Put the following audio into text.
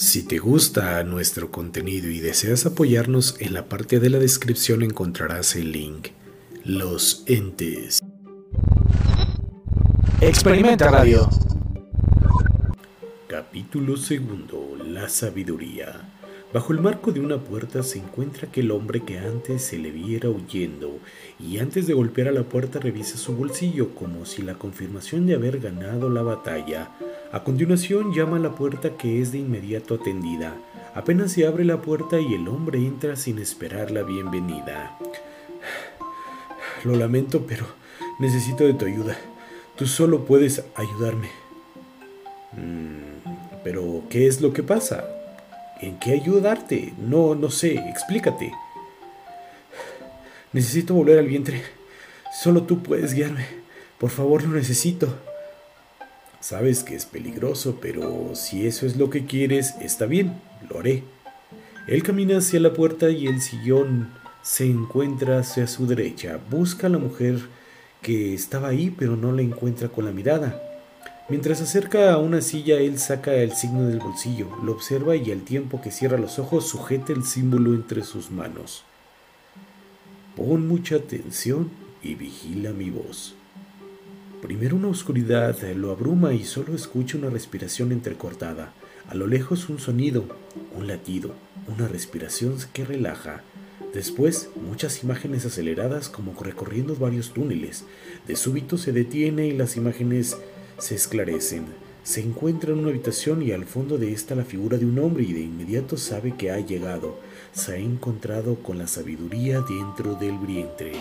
Si te gusta nuestro contenido y deseas apoyarnos, en la parte de la descripción encontrarás el link. Los entes. Experimenta Radio. Capítulo segundo. La sabiduría. Bajo el marco de una puerta se encuentra aquel hombre que antes se le viera huyendo y antes de golpear a la puerta revisa su bolsillo como si la confirmación de haber ganado la batalla. A continuación llama a la puerta que es de inmediato atendida. Apenas se abre la puerta y el hombre entra sin esperar la bienvenida. Lo lamento, pero necesito de tu ayuda. Tú solo puedes ayudarme. Mm, pero, ¿qué es lo que pasa? ¿En qué ayudarte? No, no sé, explícate. Necesito volver al vientre. Solo tú puedes guiarme. Por favor, lo necesito. Sabes que es peligroso, pero si eso es lo que quieres, está bien, lo haré. Él camina hacia la puerta y el sillón se encuentra hacia su derecha. Busca a la mujer que estaba ahí, pero no la encuentra con la mirada. Mientras acerca a una silla, él saca el signo del bolsillo, lo observa y al tiempo que cierra los ojos sujeta el símbolo entre sus manos. Pon mucha atención y vigila mi voz. Primero una oscuridad lo abruma y solo escucha una respiración entrecortada. A lo lejos un sonido, un latido, una respiración que relaja. Después muchas imágenes aceleradas como recorriendo varios túneles. De súbito se detiene y las imágenes se esclarecen. Se encuentra en una habitación y al fondo de esta la figura de un hombre y de inmediato sabe que ha llegado. Se ha encontrado con la sabiduría dentro del vientre.